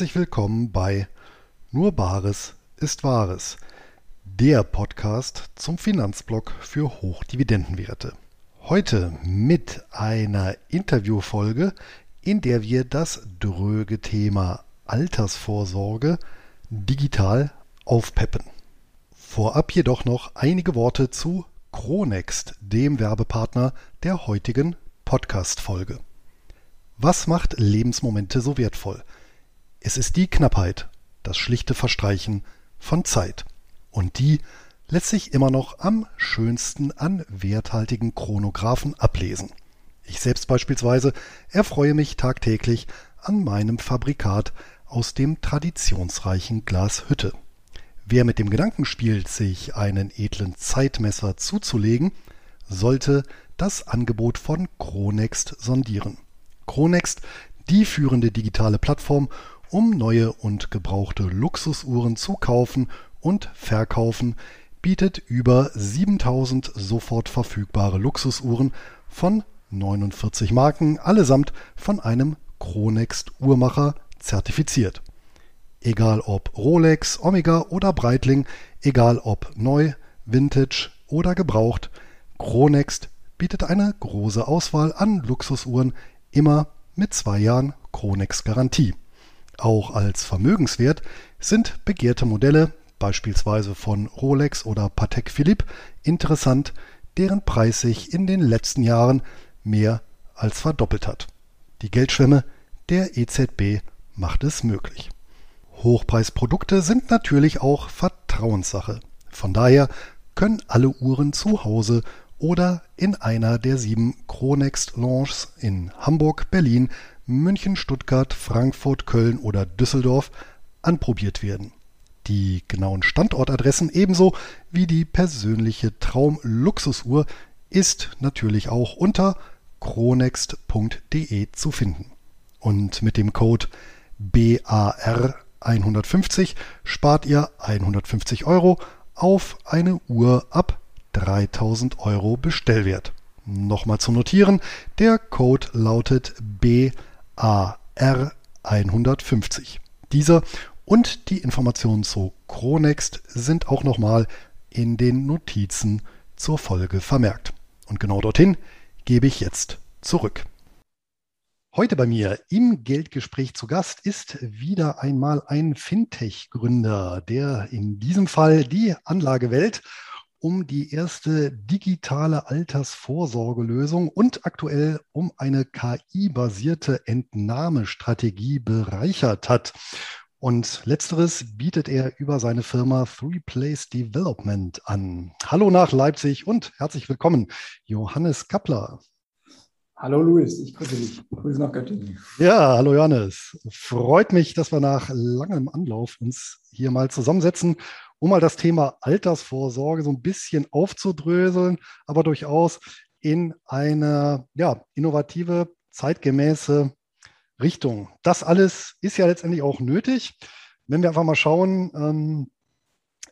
Herzlich willkommen bei Nur Bares ist Wahres, der Podcast zum Finanzblock für Hochdividendenwerte. Heute mit einer Interviewfolge, in der wir das dröge Thema Altersvorsorge digital aufpeppen. Vorab jedoch noch einige Worte zu Chronext, dem Werbepartner der heutigen Podcast-Folge. Was macht Lebensmomente so wertvoll? Es ist die Knappheit, das schlichte Verstreichen von Zeit. Und die lässt sich immer noch am schönsten an werthaltigen Chronographen ablesen. Ich selbst beispielsweise erfreue mich tagtäglich an meinem Fabrikat aus dem traditionsreichen Glas Hütte. Wer mit dem Gedanken spielt, sich einen edlen Zeitmesser zuzulegen, sollte das Angebot von Chronext sondieren. Chronext, die führende digitale Plattform, um neue und gebrauchte Luxusuhren zu kaufen und verkaufen, bietet über 7000 sofort verfügbare Luxusuhren von 49 Marken, allesamt von einem Chronext Uhrmacher zertifiziert. Egal ob Rolex, Omega oder Breitling, egal ob neu, Vintage oder gebraucht, Chronext bietet eine große Auswahl an Luxusuhren, immer mit zwei Jahren Chronext Garantie. Auch als Vermögenswert sind begehrte Modelle, beispielsweise von Rolex oder Patek Philippe, interessant, deren Preis sich in den letzten Jahren mehr als verdoppelt hat. Die Geldschwemme der EZB macht es möglich. Hochpreisprodukte sind natürlich auch Vertrauenssache. Von daher können alle Uhren zu Hause oder in einer der sieben Chronext Lounges in Hamburg, Berlin, München, Stuttgart, Frankfurt, Köln oder Düsseldorf anprobiert werden. Die genauen Standortadressen ebenso wie die persönliche Traum-Luxusuhr ist natürlich auch unter chronext.de zu finden. Und mit dem Code BAR 150 spart ihr 150 Euro auf eine Uhr ab 3000 Euro Bestellwert. Nochmal zum Notieren, der Code lautet BAR 150. Dieser und die Informationen zu Chronext sind auch nochmal in den Notizen zur Folge vermerkt. Und genau dorthin gebe ich jetzt zurück. Heute bei mir im Geldgespräch zu Gast ist wieder einmal ein Fintech-Gründer, der in diesem Fall die Anlagewelt um die erste digitale Altersvorsorgelösung und aktuell um eine KI-basierte Entnahmestrategie bereichert hat. Und letzteres bietet er über seine Firma Three Place Development an. Hallo nach Leipzig und herzlich willkommen, Johannes Kappler. Hallo Luis, ich grüße dich. Grüße nach Göttingen. Ja, hallo Johannes. Freut mich, dass wir nach langem Anlauf uns hier mal zusammensetzen, um mal das Thema Altersvorsorge so ein bisschen aufzudröseln, aber durchaus in eine ja, innovative, zeitgemäße Richtung. Das alles ist ja letztendlich auch nötig. Wenn wir einfach mal schauen ähm,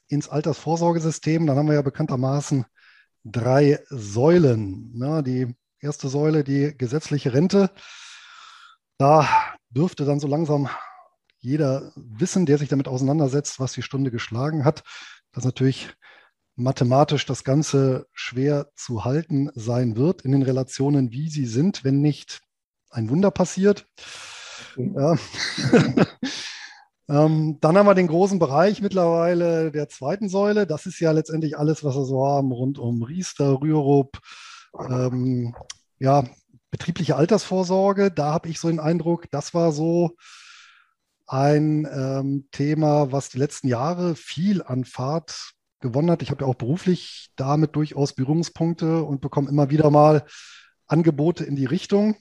ins Altersvorsorgesystem, dann haben wir ja bekanntermaßen drei Säulen. Ne? Die erste Säule, die gesetzliche Rente. Da dürfte dann so langsam jeder wissen, der sich damit auseinandersetzt, was die Stunde geschlagen hat, dass natürlich mathematisch das Ganze schwer zu halten sein wird in den Relationen, wie sie sind, wenn nicht ein Wunder passiert. Ja. ähm, dann haben wir den großen Bereich mittlerweile der zweiten Säule. Das ist ja letztendlich alles, was wir so haben rund um Riester, Rürup, ähm, ja, betriebliche Altersvorsorge, da habe ich so den Eindruck, das war so ein ähm, Thema, was die letzten Jahre viel an Fahrt gewonnen hat. Ich habe ja auch beruflich damit durchaus Berührungspunkte und bekomme immer wieder mal Angebote in die Richtung.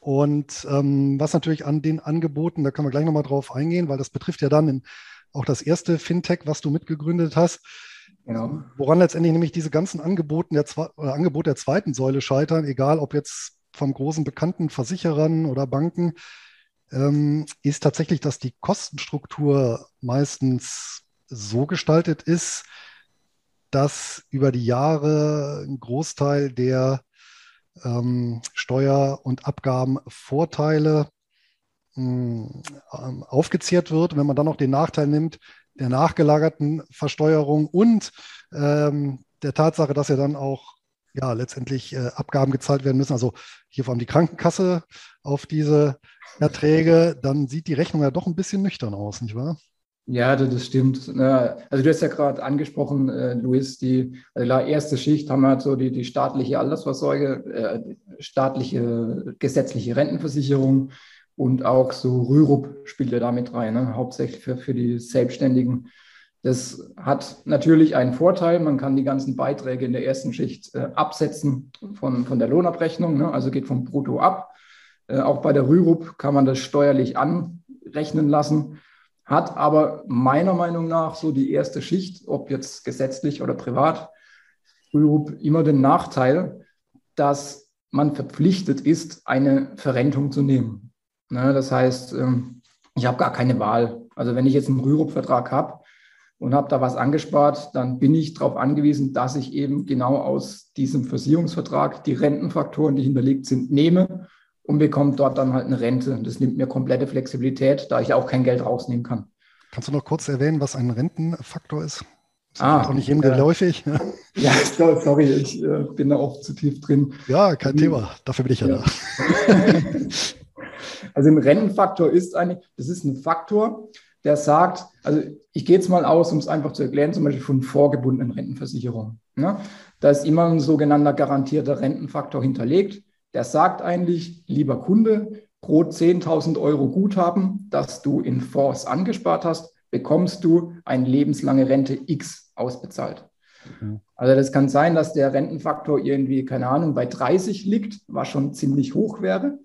Und ähm, was natürlich an den Angeboten, da können wir gleich nochmal drauf eingehen, weil das betrifft ja dann in, auch das erste Fintech, was du mitgegründet hast. Genau. Woran letztendlich nämlich diese ganzen Angeboten der, oder Angebot der zweiten Säule scheitern, egal ob jetzt vom großen bekannten Versicherern oder Banken, ähm, ist tatsächlich, dass die Kostenstruktur meistens so gestaltet ist, dass über die Jahre ein Großteil der ähm, Steuer- und Abgabenvorteile mh, ähm, aufgezehrt wird. Wenn man dann noch den Nachteil nimmt der nachgelagerten Versteuerung und ähm, der Tatsache, dass ja dann auch ja, letztendlich äh, Abgaben gezahlt werden müssen, also hier vor allem die Krankenkasse auf diese Erträge, dann sieht die Rechnung ja doch ein bisschen nüchtern aus, nicht wahr? Ja, das stimmt. Also du hast ja gerade angesprochen, äh, Luis, die also erste Schicht haben wir halt so die, die staatliche Altersvorsorge, äh, staatliche gesetzliche Rentenversicherung und auch so Rürup spielt ja damit rein, ne? hauptsächlich für, für die Selbstständigen. Das hat natürlich einen Vorteil, man kann die ganzen Beiträge in der ersten Schicht äh, absetzen von, von der Lohnabrechnung, ne? also geht vom Brutto ab. Äh, auch bei der Rürup kann man das steuerlich anrechnen lassen hat aber meiner Meinung nach so die erste Schicht, ob jetzt gesetzlich oder privat, immer den Nachteil, dass man verpflichtet ist, eine Verrentung zu nehmen. Ne, das heißt, ähm, ich habe gar keine Wahl. Also wenn ich jetzt einen Rürup-Vertrag habe und habe da was angespart, dann bin ich darauf angewiesen, dass ich eben genau aus diesem Versicherungsvertrag die Rentenfaktoren, die hinterlegt sind, nehme und bekommt dort dann halt eine Rente. Das nimmt mir komplette Flexibilität, da ich auch kein Geld rausnehmen kann. Kannst du noch kurz erwähnen, was ein Rentenfaktor ist? Das ah, auch nicht jedem äh, geläufig. Ja, sorry, ich äh, bin da auch zu tief drin. Ja, kein Thema. Dafür bin ich ja, ja. da. also ein Rentenfaktor ist eigentlich, das ist ein Faktor, der sagt, also ich gehe jetzt mal aus, um es einfach zu erklären, zum Beispiel von vorgebundenen Rentenversicherungen. Ne? Da ist immer ein sogenannter garantierter Rentenfaktor hinterlegt der sagt eigentlich, lieber Kunde, pro 10.000 Euro Guthaben, das du in Fonds angespart hast, bekommst du eine lebenslange Rente X ausbezahlt. Mhm. Also das kann sein, dass der Rentenfaktor irgendwie, keine Ahnung, bei 30 liegt, was schon ziemlich hoch wäre.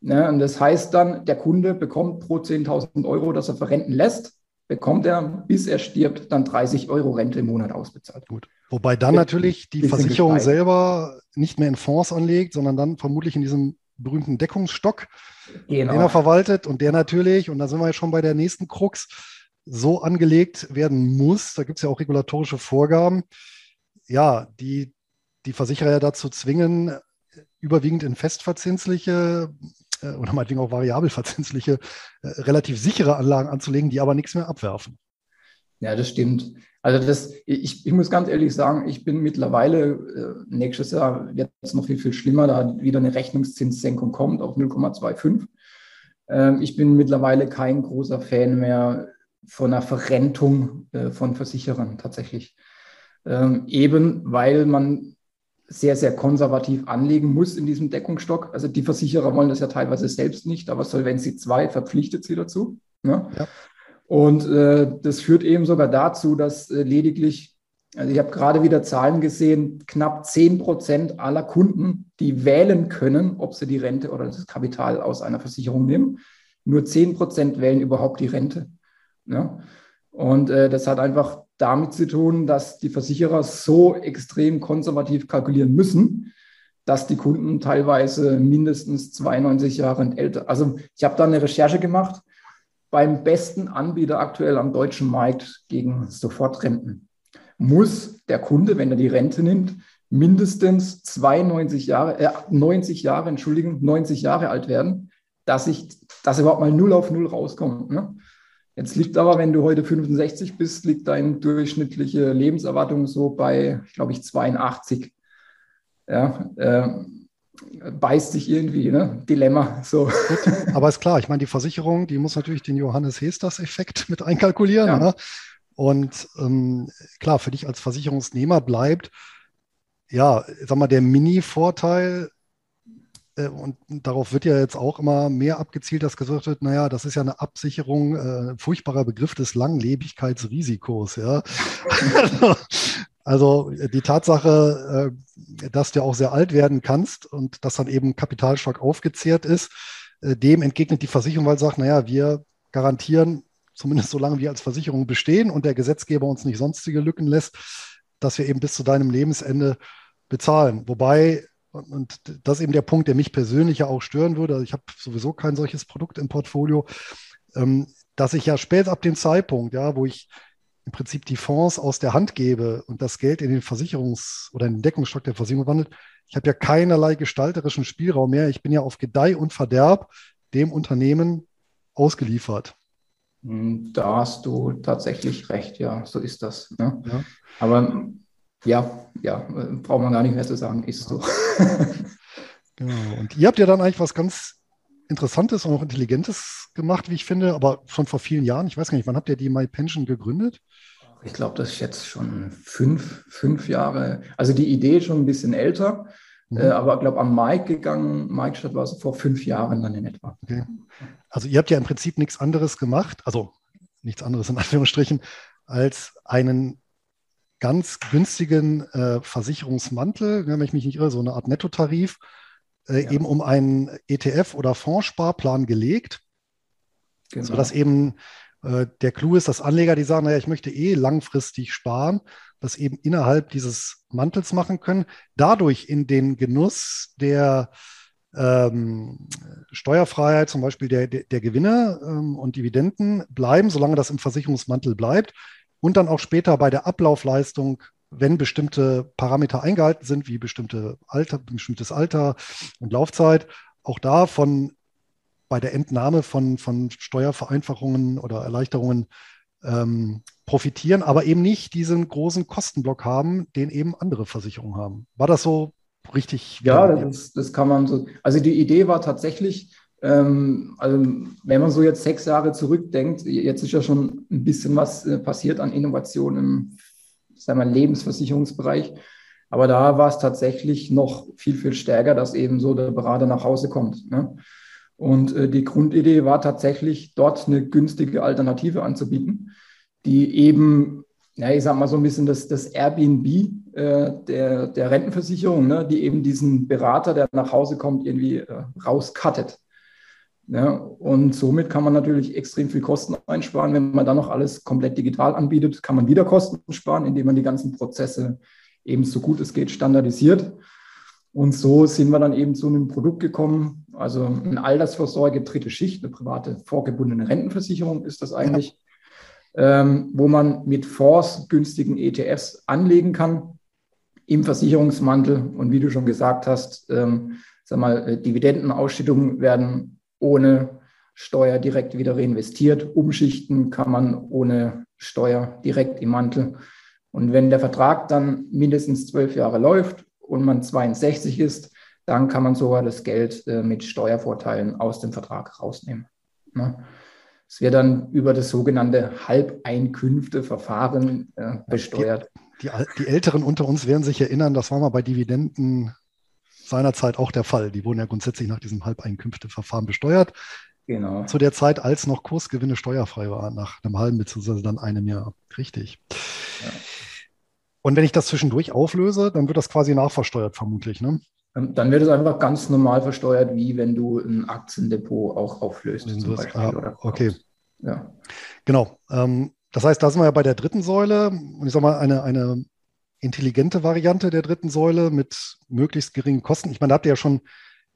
Ne, und das heißt dann, der Kunde bekommt pro 10.000 Euro, das er verrenten lässt, bekommt er, bis er stirbt, dann 30 Euro Rente im Monat ausbezahlt. Gut. Wobei dann natürlich die Versicherung gesteigt. selber nicht mehr in Fonds anlegt, sondern dann vermutlich in diesem berühmten Deckungsstock, genau. den er verwaltet und der natürlich, und da sind wir jetzt schon bei der nächsten Krux, so angelegt werden muss, da gibt es ja auch regulatorische Vorgaben, ja, die die Versicherer ja dazu zwingen, überwiegend in festverzinsliche oder meinetwegen auch variabelverzinsliche, äh, relativ sichere Anlagen anzulegen, die aber nichts mehr abwerfen. Ja, das stimmt. Also das, ich, ich muss ganz ehrlich sagen, ich bin mittlerweile, äh, nächstes Jahr wird es noch viel, viel schlimmer, da wieder eine Rechnungszinssenkung kommt auf 0,25. Ähm, ich bin mittlerweile kein großer Fan mehr von einer Verrentung äh, von Versicherern tatsächlich. Ähm, eben weil man sehr, sehr konservativ anlegen muss in diesem Deckungsstock. Also die Versicherer wollen das ja teilweise selbst nicht, aber Solvency 2 verpflichtet sie dazu. Ne? Ja. Und äh, das führt eben sogar dazu, dass äh, lediglich, also ich habe gerade wieder Zahlen gesehen, knapp 10 Prozent aller Kunden, die wählen können, ob sie die Rente oder das Kapital aus einer Versicherung nehmen, nur 10 Prozent wählen überhaupt die Rente. Ne? Und äh, das hat einfach damit zu tun, dass die Versicherer so extrem konservativ kalkulieren müssen, dass die Kunden teilweise mindestens 92 Jahre älter. Also ich habe da eine Recherche gemacht beim besten Anbieter aktuell am deutschen Markt gegen Sofortrenten. Muss der Kunde, wenn er die Rente nimmt, mindestens 92 Jahre, äh, 90 Jahre, Entschuldigung, 90 Jahre alt werden, dass ich, dass überhaupt mal null auf null rauskommt. Ne? Jetzt liegt aber, wenn du heute 65 bist, liegt deine durchschnittliche Lebenserwartung so bei, glaube ich, 82. Ja, äh, beißt sich irgendwie, ne? Dilemma. So. Gut, aber ist klar, ich meine, die Versicherung, die muss natürlich den Johannes Hesters-Effekt mit einkalkulieren. Ja. Ne? Und ähm, klar, für dich als Versicherungsnehmer bleibt, ja, sag mal, der Mini-Vorteil, und darauf wird ja jetzt auch immer mehr abgezielt, dass gesagt wird, naja, das ist ja eine Absicherung, äh, furchtbarer Begriff des Langlebigkeitsrisikos, ja. also die Tatsache, äh, dass du auch sehr alt werden kannst und dass dann eben Kapitalstock aufgezehrt ist, äh, dem entgegnet die Versicherung, weil sie sagt, naja, wir garantieren, zumindest solange wir als Versicherung bestehen und der Gesetzgeber uns nicht sonstige Lücken lässt, dass wir eben bis zu deinem Lebensende bezahlen. Wobei und das ist eben der Punkt, der mich persönlich ja auch stören würde. Also ich habe sowieso kein solches Produkt im Portfolio, ähm, dass ich ja spät ab dem Zeitpunkt, ja, wo ich im Prinzip die Fonds aus der Hand gebe und das Geld in den Versicherungs- oder in den Deckungsstock der Versicherung wandelt, ich habe ja keinerlei gestalterischen Spielraum mehr. Ich bin ja auf Gedeih und Verderb dem Unternehmen ausgeliefert. Da hast du tatsächlich recht, ja, so ist das. Ne? Ja. Aber ja, ja, braucht man gar nicht mehr zu sagen, ist so. genau. Und ihr habt ja dann eigentlich was ganz Interessantes und auch Intelligentes gemacht, wie ich finde, aber schon vor vielen Jahren. Ich weiß gar nicht, wann habt ihr die MyPension gegründet? Ich glaube, das ist jetzt schon fünf, fünf Jahre. Also die Idee ist schon ein bisschen älter, mhm. äh, aber ich glaube, am Mike gegangen, Mike Stadt war es vor fünf Jahren dann in etwa. Okay. Also ihr habt ja im Prinzip nichts anderes gemacht, also nichts anderes in Anführungsstrichen, als einen ganz günstigen äh, Versicherungsmantel, wenn ich mich nicht irre, so eine Art Nettotarif, äh, ja. eben um einen ETF- oder Fondssparplan gelegt, genau. sodass eben äh, der Clou ist, dass Anleger, die sagen, naja, ich möchte eh langfristig sparen, das eben innerhalb dieses Mantels machen können, dadurch in den Genuss der ähm, Steuerfreiheit, zum Beispiel der, der, der Gewinne ähm, und Dividenden bleiben, solange das im Versicherungsmantel bleibt und dann auch später bei der Ablaufleistung wenn bestimmte Parameter eingehalten sind, wie bestimmte Alter, bestimmtes Alter und Laufzeit, auch da von bei der Entnahme von, von Steuervereinfachungen oder Erleichterungen ähm, profitieren, aber eben nicht diesen großen Kostenblock haben, den eben andere Versicherungen haben. War das so richtig? Ja, das, das kann man so. Also die Idee war tatsächlich, ähm, also wenn man so jetzt sechs Jahre zurückdenkt, jetzt ist ja schon ein bisschen was äh, passiert an Innovationen im sagen wir, Lebensversicherungsbereich. Aber da war es tatsächlich noch viel, viel stärker, dass eben so der Berater nach Hause kommt. Ne? Und äh, die Grundidee war tatsächlich, dort eine günstige Alternative anzubieten, die eben, ja, ich sag mal so ein bisschen das, das Airbnb äh, der, der Rentenversicherung, ne? die eben diesen Berater, der nach Hause kommt, irgendwie äh, rauskattet. Ja, und somit kann man natürlich extrem viel Kosten einsparen. Wenn man dann noch alles komplett digital anbietet, kann man wieder Kosten sparen, indem man die ganzen Prozesse eben so gut es geht standardisiert. Und so sind wir dann eben zu einem Produkt gekommen, also eine Altersvorsorge, dritte Schicht, eine private vorgebundene Rentenversicherung ist das eigentlich, ja. ähm, wo man mit Fonds günstigen ETFs anlegen kann im Versicherungsmantel. Und wie du schon gesagt hast, ähm, sag mal, äh, Dividendenausschüttungen werden ohne Steuer direkt wieder reinvestiert. Umschichten kann man ohne Steuer direkt im Mantel. Und wenn der Vertrag dann mindestens zwölf Jahre läuft und man 62 ist, dann kann man sogar das Geld äh, mit Steuervorteilen aus dem Vertrag rausnehmen. Ne? Es wird dann über das sogenannte Halbeinkünfteverfahren äh, besteuert. Die, die, die, Älteren unter uns werden sich erinnern, das war mal bei Dividenden seinerzeit auch der Fall. Die wurden ja grundsätzlich nach diesem Halbeinkünfteverfahren besteuert. Genau. Zu der Zeit, als noch Kursgewinne steuerfrei waren, nach einem halben bzw. dann einem Jahr. Richtig. Ja. Und wenn ich das zwischendurch auflöse, dann wird das quasi nachversteuert, vermutlich. Ne? Ähm, dann wird es einfach ganz normal versteuert, wie wenn du ein Aktiendepot auch auflöst. Zum Beispiel, ah, okay. Ja. Genau. Ähm, das heißt, da sind wir ja bei der dritten Säule. Und ich sage mal, eine, eine intelligente Variante der dritten Säule mit möglichst geringen Kosten. Ich meine, da habt ihr ja schon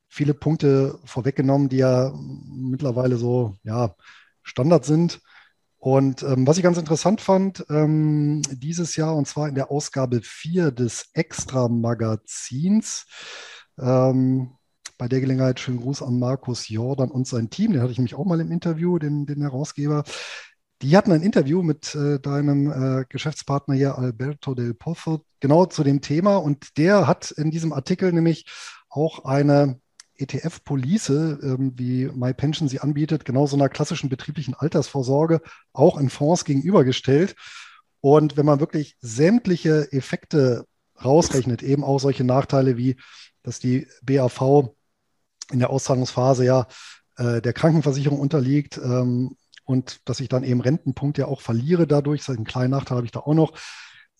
viele Punkte vorweggenommen, die ja mittlerweile so ja, Standard sind. Und ähm, was ich ganz interessant fand, ähm, dieses Jahr, und zwar in der Ausgabe 4 des Extra-Magazins, ähm, bei der Gelegenheit schönen Gruß an Markus Jordan und sein Team, den hatte ich nämlich auch mal im Interview, den, den Herausgeber. Die hatten ein Interview mit äh, deinem äh, Geschäftspartner hier, Alberto del Pozo, genau zu dem Thema. Und der hat in diesem Artikel nämlich auch eine ETF-Police, ähm, wie MyPension sie anbietet, genau so einer klassischen betrieblichen Altersvorsorge auch in Fonds gegenübergestellt. Und wenn man wirklich sämtliche Effekte rausrechnet, eben auch solche Nachteile wie, dass die BAV in der Auszahlungsphase ja äh, der Krankenversicherung unterliegt, ähm, und dass ich dann eben Rentenpunkt ja auch verliere dadurch, das ist ein kleiner Nachteil habe ich da auch noch.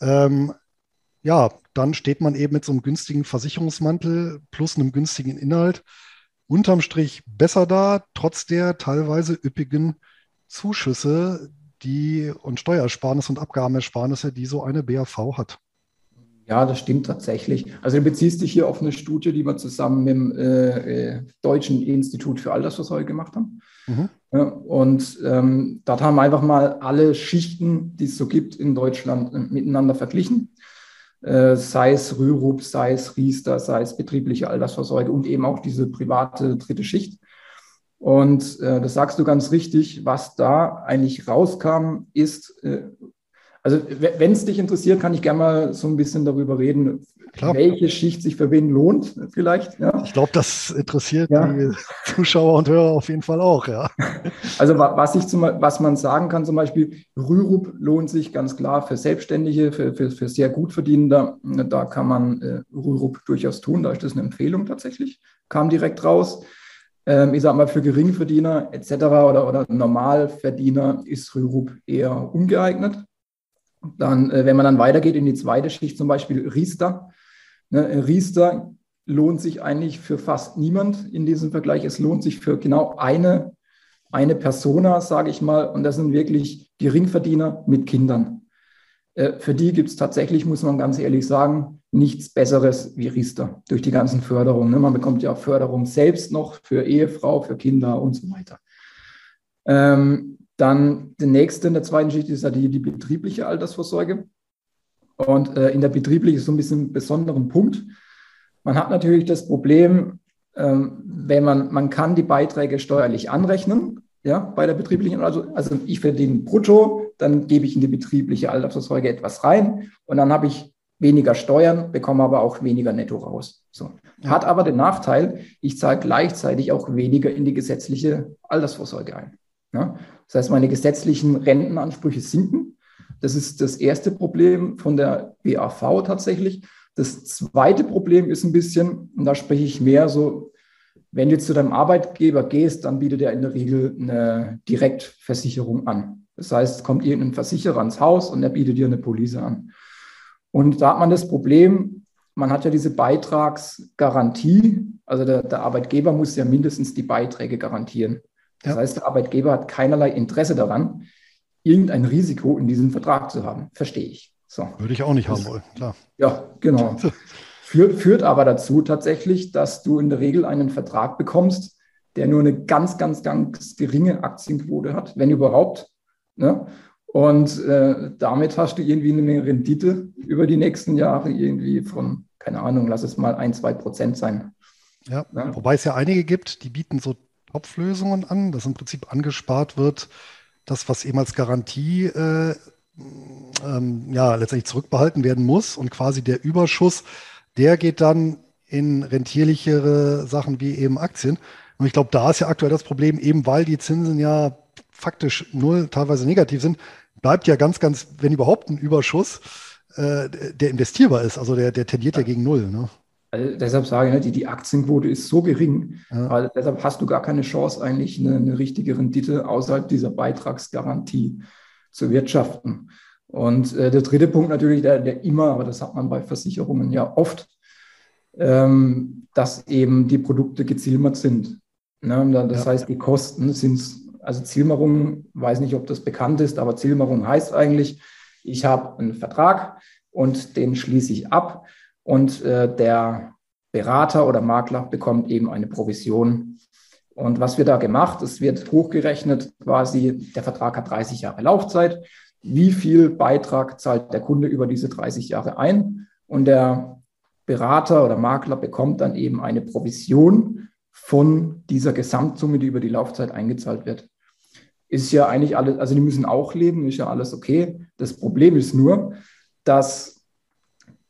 Ähm, ja, dann steht man eben mit so einem günstigen Versicherungsmantel plus einem günstigen Inhalt unterm Strich besser da, trotz der teilweise üppigen Zuschüsse, die und Steuersparnisse und Abgabenersparnisse, die so eine BAV hat. Ja, das stimmt tatsächlich. Also du beziehst dich hier auf eine Studie, die wir zusammen mit dem äh, äh Deutschen Institut für Altersvorsorge gemacht haben. Mhm. Ja, und ähm, dort haben wir einfach mal alle Schichten, die es so gibt in Deutschland, äh, miteinander verglichen. Äh, sei es Rürup, sei es Riester, sei es betriebliche Altersvorsorge und eben auch diese private dritte Schicht. Und äh, das sagst du ganz richtig, was da eigentlich rauskam, ist, äh, also wenn es dich interessiert, kann ich gerne mal so ein bisschen darüber reden, Klar. welche Schicht sich für wen lohnt, vielleicht. Ja. Ich glaube, das interessiert ja. die Zuschauer und Hörer auf jeden Fall auch, ja. Also was, ich zum, was man sagen kann, zum Beispiel, Rürup lohnt sich ganz klar für Selbstständige, für, für, für sehr gut Verdienende. Da kann man äh, Rürup durchaus tun, da ist das eine Empfehlung tatsächlich, kam direkt raus. Ähm, ich sage mal, für Geringverdiener etc. oder, oder Normalverdiener ist Rürup eher ungeeignet. Dann, äh, wenn man dann weitergeht in die zweite Schicht, zum Beispiel Riester. Ne, Riester lohnt sich eigentlich für fast niemand in diesem Vergleich. Es lohnt sich für genau eine, eine Persona, sage ich mal, und das sind wirklich Geringverdiener mit Kindern. Äh, für die gibt es tatsächlich, muss man ganz ehrlich sagen, nichts Besseres wie Riester durch die ganzen Förderungen. Ne? Man bekommt ja Förderung selbst noch für Ehefrau, für Kinder und so weiter. Ähm, dann der nächste in der zweiten Schicht ist ja die, die betriebliche Altersvorsorge. Und äh, in der betrieblichen ist so ein bisschen ein besonderer Punkt. Man hat natürlich das Problem, ähm, wenn man, man kann die Beiträge steuerlich anrechnen, ja, bei der betrieblichen, also, also ich verdiene brutto, dann gebe ich in die betriebliche Altersvorsorge etwas rein und dann habe ich weniger Steuern, bekomme aber auch weniger netto raus. So. Hat aber den Nachteil, ich zahle gleichzeitig auch weniger in die gesetzliche Altersvorsorge ein. Ja? Das heißt, meine gesetzlichen Rentenansprüche sinken. Das ist das erste Problem von der BAV tatsächlich. Das zweite Problem ist ein bisschen, und da spreche ich mehr so, wenn du zu deinem Arbeitgeber gehst, dann bietet er in der Regel eine Direktversicherung an. Das heißt, kommt irgendein Versicherer ans Haus und er bietet dir eine Police an. Und da hat man das Problem, man hat ja diese Beitragsgarantie, also der, der Arbeitgeber muss ja mindestens die Beiträge garantieren. Das ja. heißt, der Arbeitgeber hat keinerlei Interesse daran, irgendein Risiko in diesem Vertrag zu haben. Verstehe ich. So. Würde ich auch nicht haben wollen, klar. Ja, genau. Führt, führt aber dazu tatsächlich, dass du in der Regel einen Vertrag bekommst, der nur eine ganz, ganz, ganz geringe Aktienquote hat, wenn überhaupt. Ne? Und äh, damit hast du irgendwie eine Rendite über die nächsten Jahre irgendwie von, keine Ahnung, lass es mal ein, zwei Prozent sein. Ja, ja, wobei es ja einige gibt, die bieten so Topflösungen an, dass im Prinzip angespart wird, das, was eben als Garantie äh, ähm, ja, letztendlich zurückbehalten werden muss und quasi der Überschuss, der geht dann in rentierlichere Sachen wie eben Aktien. Und ich glaube, da ist ja aktuell das Problem, eben weil die Zinsen ja faktisch null, teilweise negativ sind, bleibt ja ganz, ganz, wenn überhaupt ein Überschuss, äh, der investierbar ist. Also der, der tendiert ja, ja gegen null. Ne? Also deshalb sage ich, ne, die, die Aktienquote ist so gering, ja. weil deshalb hast du gar keine Chance, eigentlich eine, eine richtige Rendite außerhalb dieser Beitragsgarantie zu wirtschaften. Und äh, der dritte Punkt natürlich, der, der immer, aber das hat man bei Versicherungen ja oft, ähm, dass eben die Produkte gezielmert sind. Ne? Das ja. heißt, die Kosten sind also Zielmerung, weiß nicht, ob das bekannt ist, aber Zielmerung heißt eigentlich, ich habe einen Vertrag und den schließe ich ab und äh, der Berater oder Makler bekommt eben eine Provision. Und was wird da gemacht? Es wird hochgerechnet, quasi, der Vertrag hat 30 Jahre Laufzeit. Wie viel Beitrag zahlt der Kunde über diese 30 Jahre ein? Und der Berater oder Makler bekommt dann eben eine Provision von dieser Gesamtsumme, die über die Laufzeit eingezahlt wird ist ja eigentlich alles, also die müssen auch leben, ist ja alles okay. Das Problem ist nur, dass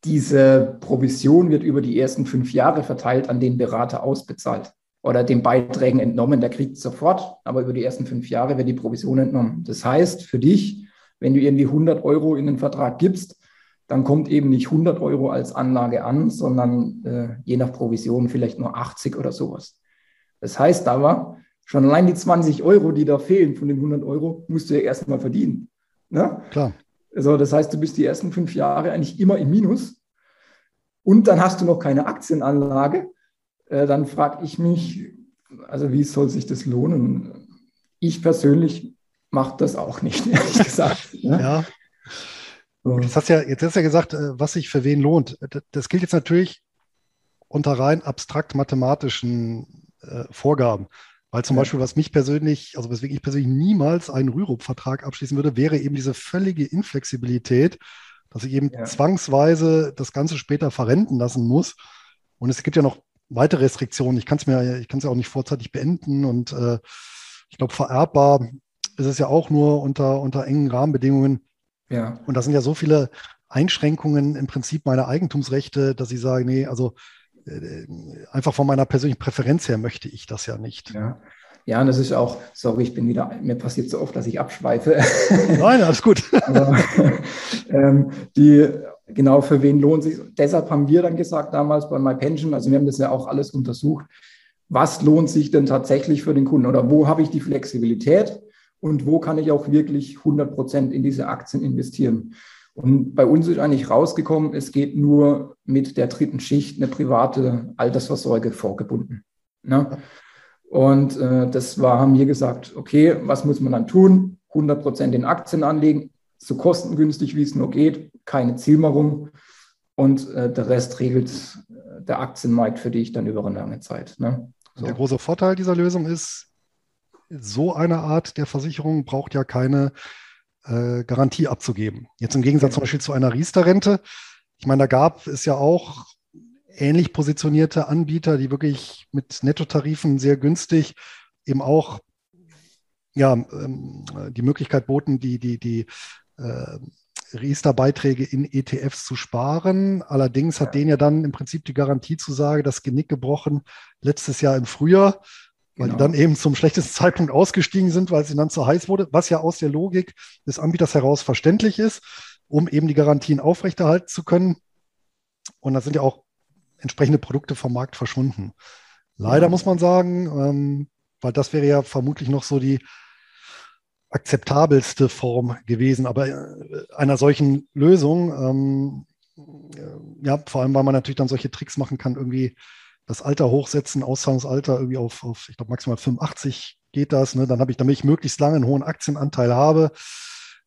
diese Provision wird über die ersten fünf Jahre verteilt an den Berater ausbezahlt oder den Beiträgen entnommen. Der kriegt sofort, aber über die ersten fünf Jahre wird die Provision entnommen. Das heißt, für dich, wenn du irgendwie 100 Euro in den Vertrag gibst, dann kommt eben nicht 100 Euro als Anlage an, sondern äh, je nach Provision vielleicht nur 80 oder sowas. Das heißt aber, Schon allein die 20 Euro, die da fehlen von den 100 Euro, musst du ja erstmal verdienen. Ne? Klar. Also das heißt, du bist die ersten fünf Jahre eigentlich immer im Minus und dann hast du noch keine Aktienanlage. Äh, dann frage ich mich, also wie soll sich das lohnen? Ich persönlich mache das auch nicht, ehrlich gesagt. Ne? ja. Jetzt hast, ja, jetzt hast du ja gesagt, äh, was sich für wen lohnt. Das gilt jetzt natürlich unter rein abstrakt mathematischen äh, Vorgaben. Weil zum ja. Beispiel, was mich persönlich, also weswegen ich persönlich niemals einen Rürup-Vertrag abschließen würde, wäre eben diese völlige Inflexibilität, dass ich eben ja. zwangsweise das Ganze später verrenten lassen muss. Und es gibt ja noch weitere Restriktionen. Ich kann es mir, ich kann es ja auch nicht vorzeitig beenden und äh, ich glaube, vererbbar ist es ja auch nur unter, unter engen Rahmenbedingungen. Ja. Und da sind ja so viele Einschränkungen im Prinzip meiner Eigentumsrechte, dass ich sage, nee, also einfach von meiner persönlichen Präferenz her möchte ich das ja nicht. Ja. Ja, und das ist auch, sorry, ich bin wieder, mir passiert so oft, dass ich abschweife. Nein, alles gut. Aber, ähm, die, genau, für wen lohnt sich? Deshalb haben wir dann gesagt damals bei MyPension, also wir haben das ja auch alles untersucht, was lohnt sich denn tatsächlich für den Kunden oder wo habe ich die Flexibilität und wo kann ich auch wirklich 100 Prozent in diese Aktien investieren? Und bei uns ist eigentlich rausgekommen, es geht nur mit der dritten Schicht eine private Altersvorsorge vorgebunden. Ne? Und äh, das war, haben wir gesagt, okay, was muss man dann tun? 100 Prozent in Aktien anlegen, so kostengünstig wie es nur geht, keine Zielmarung. Und äh, der Rest regelt äh, der Aktienmarkt für dich dann über eine lange Zeit. Ne? So. Der große Vorteil dieser Lösung ist, so eine Art der Versicherung braucht ja keine äh, Garantie abzugeben. Jetzt im Gegensatz zum Beispiel zu einer Riester-Rente. Ich meine, da gab es ja auch ähnlich positionierte Anbieter, die wirklich mit Nettotarifen sehr günstig eben auch ja, ähm, die Möglichkeit boten, die, die, die äh, Riester-Beiträge in ETFs zu sparen. Allerdings hat denen ja dann im Prinzip die Garantie zu sagen, das Genick gebrochen letztes Jahr im Frühjahr, weil genau. die dann eben zum schlechtesten Zeitpunkt ausgestiegen sind, weil es ihnen dann zu heiß wurde, was ja aus der Logik des Anbieters heraus verständlich ist, um eben die Garantien aufrechterhalten zu können. Und das sind ja auch entsprechende Produkte vom Markt verschwunden. Leider ja. muss man sagen, ähm, weil das wäre ja vermutlich noch so die akzeptabelste Form gewesen, aber äh, einer solchen Lösung, ähm, äh, ja, vor allem, weil man natürlich dann solche Tricks machen kann, irgendwie das Alter hochsetzen, Auszahlungsalter irgendwie auf, auf ich glaube, maximal 85 geht das, ne? dann habe ich, damit ich möglichst lange einen hohen Aktienanteil habe,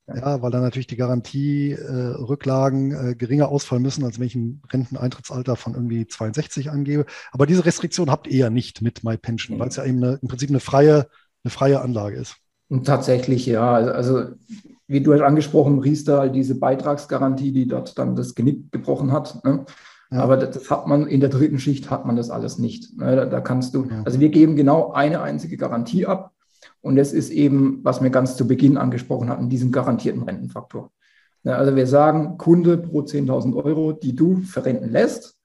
ja, weil dann natürlich die Garantierücklagen äh, äh, geringer ausfallen müssen, als wenn ich ein Renteneintrittsalter von irgendwie 62 angebe. Aber diese Restriktion habt ihr ja nicht mit MyPension, mhm. weil es ja eben eine, im Prinzip eine freie, eine freie Anlage ist. Und tatsächlich, ja. Also wie du hast angesprochen, Riester, diese Beitragsgarantie, die dort dann das Genick gebrochen hat. Ne? Ja. Aber das hat man in der dritten Schicht hat man das alles nicht. Ne? Da, da, kannst du, ja. also wir geben genau eine einzige Garantie ab und das ist eben, was wir ganz zu Beginn angesprochen hatten, diesen garantierten Rentenfaktor. Also wir sagen, Kunde pro 10.000 Euro, die du verrenten lässt,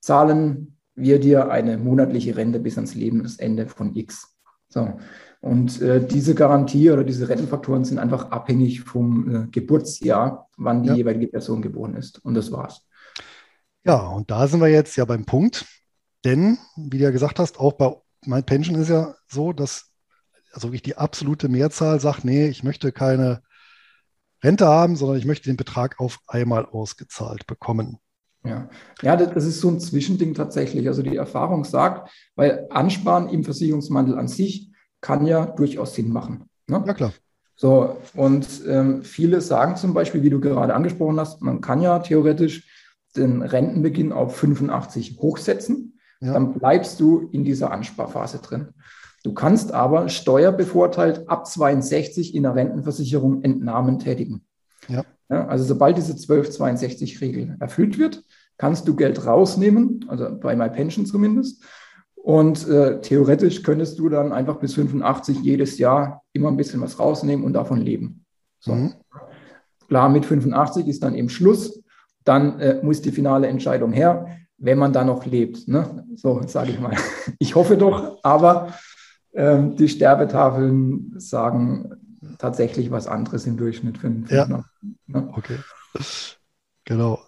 zahlen wir dir eine monatliche Rente bis ans Lebensende von X. So. Und äh, diese Garantie oder diese Rentenfaktoren sind einfach abhängig vom äh, Geburtsjahr, wann die ja. jeweilige Person geboren ist. Und das war's. Ja, und da sind wir jetzt ja beim Punkt. Denn, wie du ja gesagt hast, auch bei mein Pension ist ja so, dass also wirklich die absolute Mehrzahl sagt, nee, ich möchte keine Rente haben, sondern ich möchte den Betrag auf einmal ausgezahlt bekommen. Ja, ja das ist so ein Zwischending tatsächlich. Also die Erfahrung sagt, weil Ansparen im Versicherungsmandel an sich kann ja durchaus Sinn machen. Ne? Ja, klar. So, und ähm, viele sagen zum Beispiel, wie du gerade angesprochen hast, man kann ja theoretisch den Rentenbeginn auf 85 hochsetzen. Ja. Dann bleibst du in dieser Ansparphase drin. Du kannst aber steuerbevorteilt ab 62 in der Rentenversicherung Entnahmen tätigen. Ja. Ja, also sobald diese 1262-Regel erfüllt wird, kannst du Geld rausnehmen, also bei MyPension zumindest. Und äh, theoretisch könntest du dann einfach bis 85 jedes Jahr immer ein bisschen was rausnehmen und davon leben. So. Mhm. Klar, mit 85 ist dann eben Schluss. Dann äh, muss die finale Entscheidung her, wenn man da noch lebt. Ne? So sage ich mal. Ich hoffe doch, aber ähm, die Sterbetafeln sagen tatsächlich was anderes im Durchschnitt für einen ja. Ne? Okay. Genau.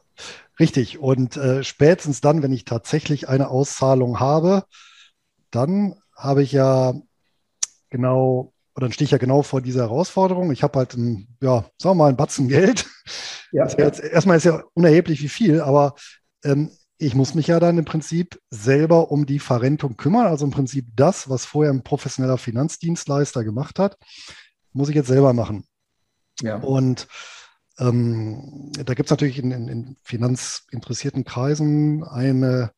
Richtig. Und äh, spätestens dann, wenn ich tatsächlich eine Auszahlung habe, dann habe ich ja genau, oder dann stehe ich ja genau vor dieser Herausforderung. Ich habe halt ein, ja, sagen wir mal, ein Batzen Geld. Ja, jetzt, erstmal ist ja unerheblich wie viel, aber ähm, ich muss mich ja dann im Prinzip selber um die Verrentung kümmern. Also im Prinzip das, was vorher ein professioneller Finanzdienstleister gemacht hat, muss ich jetzt selber machen. Ja. Und ähm, da gibt es natürlich in, in, in, finanzinteressierten Kreisen eine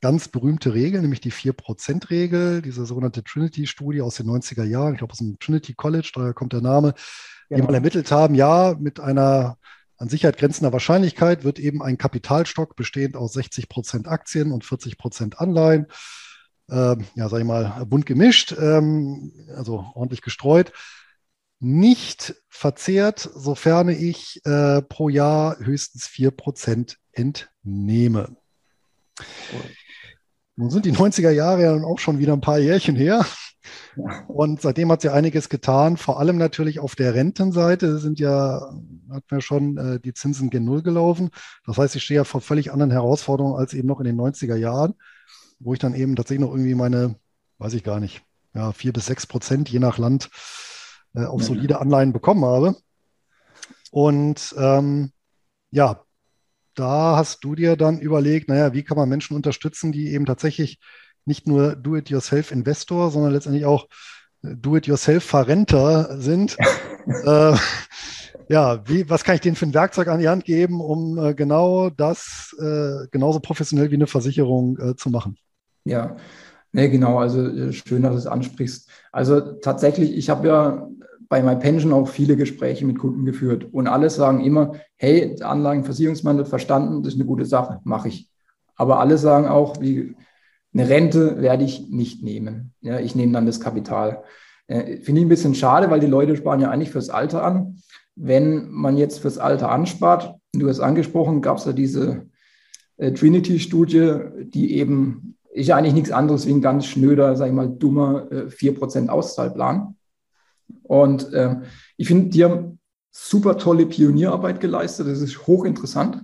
ganz berühmte Regel, nämlich die 4%-Regel, diese sogenannte Trinity-Studie aus den 90er Jahren, ich glaube aus dem Trinity College, daher kommt der Name, genau. die mal ermittelt haben, ja, mit einer an Sicherheit grenzender Wahrscheinlichkeit wird eben ein Kapitalstock bestehend aus 60 Prozent Aktien und 40 Prozent Anleihen, äh, ja, sag ich mal, bunt gemischt, ähm, also ordentlich gestreut, nicht verzehrt, sofern ich äh, pro Jahr höchstens 4 Prozent entnehme. Nun sind die 90er Jahre ja auch schon wieder ein paar Jährchen her. Und seitdem hat sich einiges getan, vor allem natürlich auf der Rentenseite sind ja, hat mir schon äh, die Zinsen gen Null gelaufen. Das heißt, ich stehe ja vor völlig anderen Herausforderungen als eben noch in den 90er Jahren, wo ich dann eben tatsächlich noch irgendwie meine, weiß ich gar nicht, ja, vier bis sechs Prozent je nach Land äh, auf solide Anleihen bekommen habe. Und ähm, ja, da hast du dir dann überlegt, naja, wie kann man Menschen unterstützen, die eben tatsächlich nicht nur Do-it-yourself-Investor, sondern letztendlich auch Do-it-yourself-Verrenter sind. äh, ja, wie, was kann ich denen für ein Werkzeug an die Hand geben, um äh, genau das äh, genauso professionell wie eine Versicherung äh, zu machen? Ja, nee, genau. Also äh, schön, dass du es ansprichst. Also tatsächlich, ich habe ja bei MyPension auch viele Gespräche mit Kunden geführt und alle sagen immer, hey, Anlagenversicherungsmandat verstanden, das ist eine gute Sache, mache ich. Aber alle sagen auch, wie eine Rente werde ich nicht nehmen. Ja, ich nehme dann das Kapital. Äh, Finde ich ein bisschen schade, weil die Leute sparen ja eigentlich fürs Alter an. Wenn man jetzt fürs Alter anspart, du hast angesprochen, gab es ja diese äh, Trinity-Studie, die eben ist ja eigentlich nichts anderes wie ein ganz schnöder, sag ich mal, dummer äh, 4% Auszahlplan. Und äh, ich finde, die haben super tolle Pionierarbeit geleistet. Das ist hochinteressant.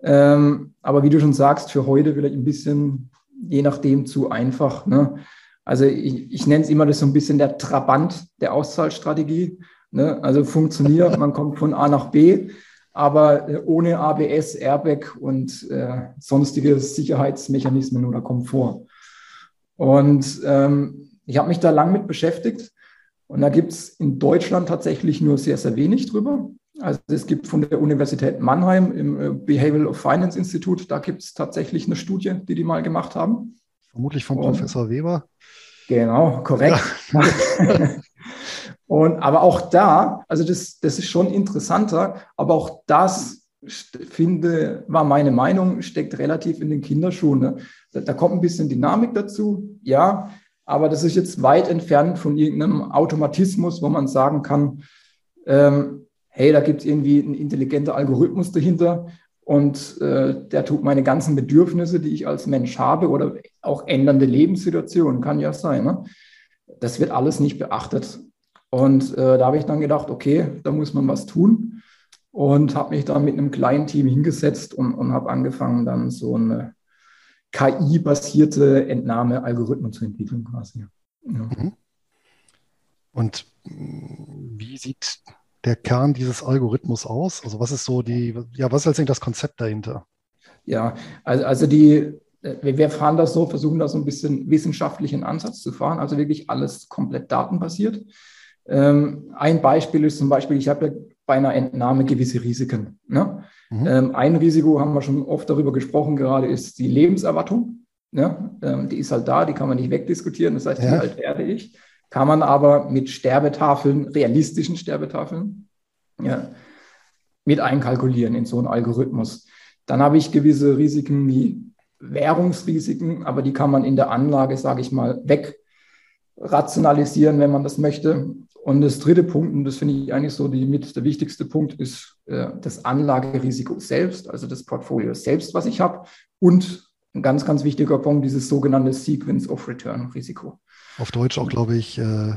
Ähm, aber wie du schon sagst, für heute vielleicht ein bisschen, je nachdem, zu einfach. Ne? Also ich, ich nenne es immer das so ein bisschen der Trabant der Auszahlstrategie. Ne? Also funktioniert, man kommt von A nach B, aber äh, ohne ABS, Airbag und äh, sonstige Sicherheitsmechanismen oder Komfort. Und ähm, ich habe mich da lang mit beschäftigt und da gibt es in Deutschland tatsächlich nur sehr, sehr wenig drüber. Also es gibt von der Universität Mannheim im äh, Behavioral of Finance Institute, da gibt es tatsächlich eine Studie, die die mal gemacht haben. Vermutlich von Professor Weber. Genau, korrekt. Ja. Und aber auch da, also das, das ist schon interessanter, aber auch das finde, war meine Meinung, steckt relativ in den Kinderschuhen. Ne? Da, da, kommt ein bisschen Dynamik dazu, ja, aber das ist jetzt weit entfernt von irgendeinem Automatismus, wo man sagen kann, ähm, hey, da gibt es irgendwie einen intelligenten Algorithmus dahinter und äh, der tut meine ganzen Bedürfnisse, die ich als Mensch habe oder auch ändernde Lebenssituationen, kann ja sein. Ne? Das wird alles nicht beachtet. Und äh, da habe ich dann gedacht, okay, da muss man was tun und habe mich dann mit einem kleinen Team hingesetzt und, und habe angefangen, dann so eine KI-basierte Entnahmealgorithmen zu entwickeln quasi. Ja. Mhm. Und wie sieht der Kern dieses Algorithmus aus? Also was ist so die, ja, was ist letztendlich das Konzept dahinter? Ja, also, also die, wir fahren das so, versuchen da so ein bisschen wissenschaftlichen Ansatz zu fahren, also wirklich alles komplett datenbasiert. Ähm, ein Beispiel ist zum Beispiel, ich habe ja bei einer Entnahme gewisse Risiken. Ne? Mhm. Ähm, ein Risiko haben wir schon oft darüber gesprochen, gerade ist die Lebenserwartung. Ne? Ähm, die ist halt da, die kann man nicht wegdiskutieren. Das heißt, ja. wie alt werde ich? Kann man aber mit Sterbetafeln, realistischen Sterbetafeln, ja, mit einkalkulieren in so einen Algorithmus. Dann habe ich gewisse Risiken wie Währungsrisiken, aber die kann man in der Anlage, sage ich mal, wegrationalisieren, wenn man das möchte. Und das dritte Punkt, und das finde ich eigentlich so die, mit der wichtigste Punkt, ist äh, das Anlagerisiko selbst, also das Portfolio selbst, was ich habe. Und ein ganz, ganz wichtiger Punkt, dieses sogenannte Sequence of Return Risiko. Auf Deutsch auch, glaube ich, äh,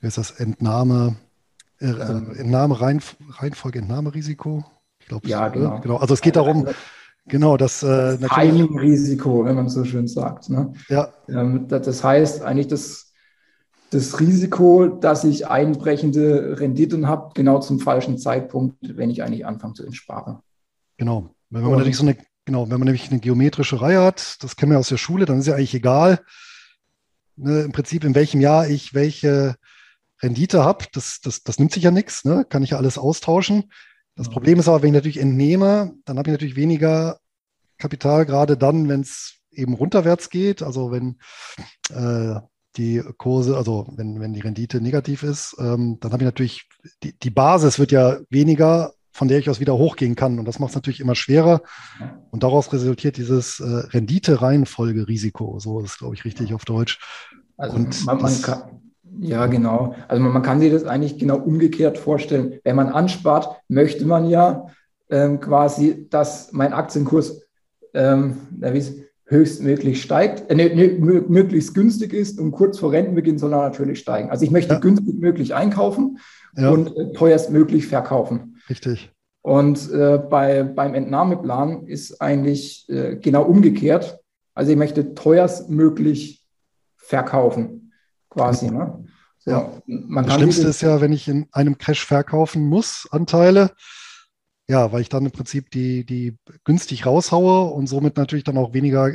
wie ist das, Entnahme, äh, äh, Entnahme, Rein, Reihenfolge, Entnahmerisiko. Ich glaube, ja, genau. genau. Also es geht darum, Genau, das, äh, das Timing-Risiko, wenn man so schön sagt. Ne? Ja. Ähm, das heißt eigentlich, dass das Risiko, dass ich einbrechende Renditen habe, genau zum falschen Zeitpunkt, wenn ich eigentlich anfange zu entsparen. Genau. Wenn man natürlich so eine, genau, wenn man nämlich eine geometrische Reihe hat, das kennen wir aus der Schule, dann ist ja eigentlich egal, ne, im Prinzip in welchem Jahr ich welche Rendite habe. Das, das, das nimmt sich ja nichts, ne? kann ich ja alles austauschen. Das ja. Problem ist aber, wenn ich natürlich entnehme, dann habe ich natürlich weniger Kapital, gerade dann, wenn es eben runterwärts geht. Also wenn äh, die Kurse, also wenn, wenn die Rendite negativ ist, ähm, dann habe ich natürlich, die, die Basis wird ja weniger von der ich aus wieder hochgehen kann. Und das macht es natürlich immer schwerer. Und daraus resultiert dieses äh, Rendite-Reihenfolge-Risiko. So ist, glaube ich, richtig auf Deutsch. Also man, man kann, ja, genau. Also man, man, kann sich das eigentlich genau umgekehrt vorstellen. Wenn man anspart, möchte man ja ähm, quasi, dass mein Aktienkurs ähm, höchstmöglich steigt, äh, ne, möglichst günstig ist und kurz vor Rentenbeginn soll er natürlich steigen. Also ich möchte ja. günstig möglich einkaufen ja. und äh, teuerstmöglich verkaufen. Richtig. Und äh, bei, beim Entnahmeplan ist eigentlich äh, genau umgekehrt. Also ich möchte teuerstmöglich verkaufen, quasi. Ne? So, ja. das Schlimmste ist ja, wenn ich in einem Crash verkaufen muss, Anteile, ja, weil ich dann im Prinzip die, die günstig raushaue und somit natürlich dann auch weniger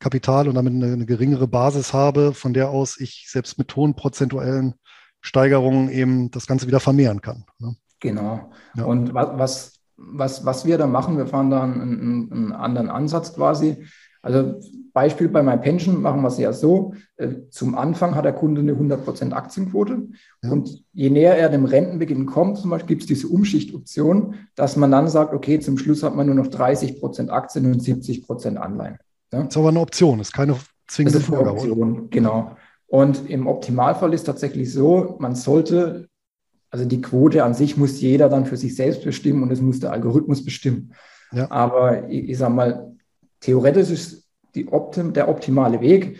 Kapital und damit eine, eine geringere Basis habe, von der aus ich selbst mit hohen prozentuellen Steigerungen eben das Ganze wieder vermehren kann. Ne? Genau. Ja. Und was, was, was wir da machen, wir fahren da einen, einen anderen Ansatz quasi. Also Beispiel bei MyPension machen wir es ja so, äh, zum Anfang hat der Kunde eine 100% Aktienquote ja. und je näher er dem Rentenbeginn kommt, zum Beispiel gibt es diese Umschichtoption, dass man dann sagt, okay, zum Schluss hat man nur noch 30% Aktien und 70% Anleihen. Ja? Das ist aber eine Option, das ist keine zwingende das ist Vorgabe. Option, genau. Und im Optimalfall ist tatsächlich so, man sollte, also die Quote an sich muss jeder dann für sich selbst bestimmen und es muss der Algorithmus bestimmen. Ja. Aber ich, ich sage mal, theoretisch ist die Optim, der optimale Weg.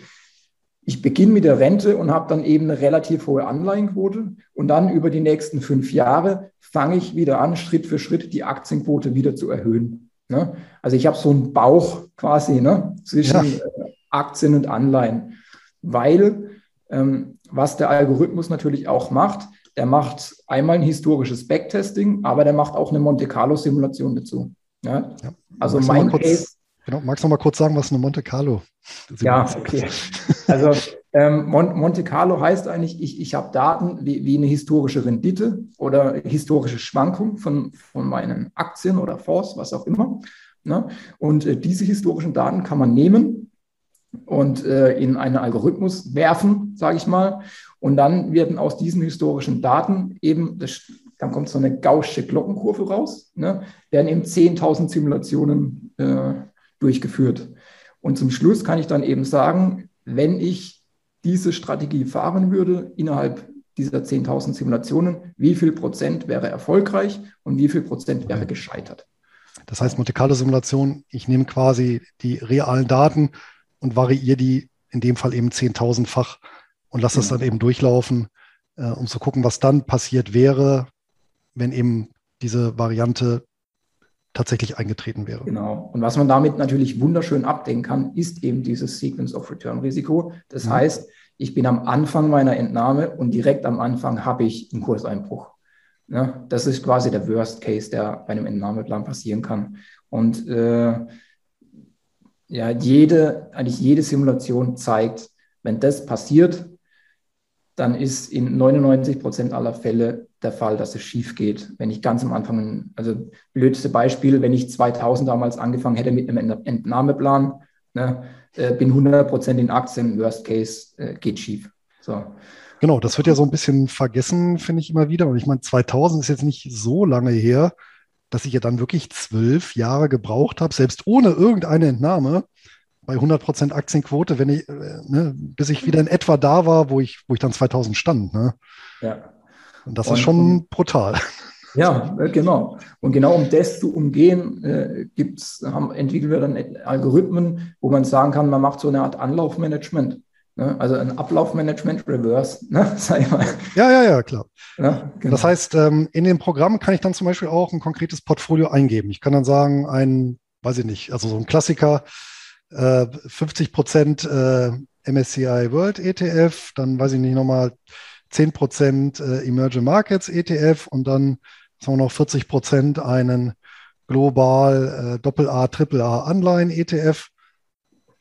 Ich beginne mit der Rente und habe dann eben eine relativ hohe Anleihenquote und dann über die nächsten fünf Jahre fange ich wieder an, Schritt für Schritt die Aktienquote wieder zu erhöhen. Ne? Also ich habe so einen Bauch quasi ne, zwischen ja. Äh, Aktien und Anleihen, weil ähm, was der Algorithmus natürlich auch macht, der macht einmal ein historisches Backtesting, aber der macht auch eine Monte Carlo Simulation dazu. Ja? Ja. Also mein Case Genau, magst du noch mal kurz sagen, was eine Monte Carlo ist? Ja, okay. Also ähm, Monte Carlo heißt eigentlich, ich, ich habe Daten wie, wie eine historische Rendite oder historische Schwankung von, von meinen Aktien oder Fonds, was auch immer. Ne? Und äh, diese historischen Daten kann man nehmen und äh, in einen Algorithmus werfen, sage ich mal. Und dann werden aus diesen historischen Daten eben, das, dann kommt so eine gaussche Glockenkurve raus, ne? werden eben 10.000 Simulationen äh, durchgeführt. Und zum Schluss kann ich dann eben sagen, wenn ich diese Strategie fahren würde innerhalb dieser 10.000 Simulationen, wie viel Prozent wäre erfolgreich und wie viel Prozent wäre gescheitert. Das heißt, Monte Carlo Simulation, ich nehme quasi die realen Daten und variiere die in dem Fall eben 10.000-fach und lasse es genau. dann eben durchlaufen, äh, um zu gucken, was dann passiert wäre, wenn eben diese Variante tatsächlich eingetreten wäre. Genau. Und was man damit natürlich wunderschön abdenken kann, ist eben dieses Sequence of Return Risiko. Das mhm. heißt, ich bin am Anfang meiner Entnahme und direkt am Anfang habe ich einen Kurseinbruch. Ja, das ist quasi der Worst Case, der bei einem Entnahmeplan passieren kann. Und äh, ja, jede, eigentlich jede Simulation zeigt, wenn das passiert, dann ist in 99 Prozent aller Fälle der Fall, dass es schief geht. Wenn ich ganz am Anfang, also blödste Beispiel, wenn ich 2000 damals angefangen hätte mit einem Entnahmeplan, ne, äh, bin 100 Prozent in Aktien, Worst Case äh, geht schief. So. Genau, das wird ja so ein bisschen vergessen, finde ich immer wieder. Und ich meine, 2000 ist jetzt nicht so lange her, dass ich ja dann wirklich zwölf Jahre gebraucht habe, selbst ohne irgendeine Entnahme, bei 100% Aktienquote, wenn ich, äh, ne, bis ich wieder in etwa da war, wo ich, wo ich dann 2000 stand. Ne? Ja. Und das und, ist schon brutal. Ja, äh, genau. Und genau um das zu umgehen, äh, gibt's, haben, entwickeln wir dann Algorithmen, wo man sagen kann, man macht so eine Art Anlaufmanagement. Ne? Also ein Ablaufmanagement Reverse, ne? sag ich mal. Ja, ja, ja, klar. Ja, genau. Das heißt, ähm, in dem Programm kann ich dann zum Beispiel auch ein konkretes Portfolio eingeben. Ich kann dann sagen, ein, weiß ich nicht, also so ein Klassiker, 50 Prozent äh, MSCI World ETF, dann weiß ich nicht nochmal 10 Prozent äh, Emerging Markets ETF und dann sagen wir noch 40 Prozent einen global äh, Doppel-A, Triple-A Anleihen ETF.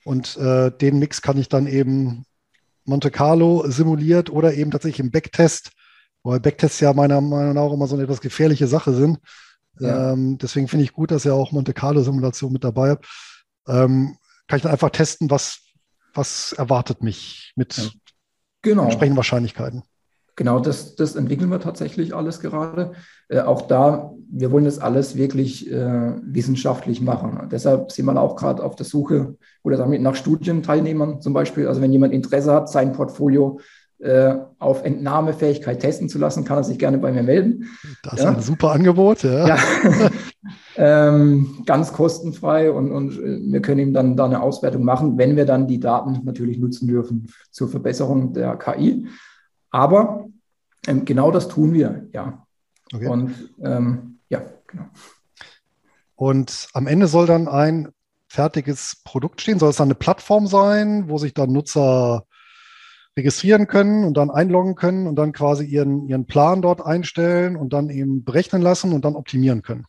Und äh, den Mix kann ich dann eben Monte Carlo simuliert oder eben tatsächlich im Backtest, weil Backtests ja meiner Meinung nach immer so eine etwas gefährliche Sache sind. Ja. Ähm, deswegen finde ich gut, dass ihr auch Monte Carlo Simulation mit dabei habt. Ähm, kann ich dann einfach testen, was, was erwartet mich mit ja. genau. entsprechenden Wahrscheinlichkeiten. Genau, das, das entwickeln wir tatsächlich alles gerade. Äh, auch da, wir wollen das alles wirklich äh, wissenschaftlich machen. Deshalb sind wir auch gerade auf der Suche oder damit nach Studienteilnehmern zum Beispiel. Also wenn jemand Interesse hat, sein Portfolio äh, auf Entnahmefähigkeit testen zu lassen, kann er sich gerne bei mir melden. Das ist ja. ein super Angebot, ja. ja. ähm, ganz kostenfrei und, und äh, wir können ihm dann da eine Auswertung machen, wenn wir dann die Daten natürlich nutzen dürfen zur Verbesserung der KI. Aber ähm, genau das tun wir, ja. Okay. Und ähm, ja, genau. Und am Ende soll dann ein fertiges Produkt stehen? Soll es dann eine Plattform sein, wo sich dann Nutzer registrieren können und dann einloggen können und dann quasi ihren, ihren Plan dort einstellen und dann eben berechnen lassen und dann optimieren können?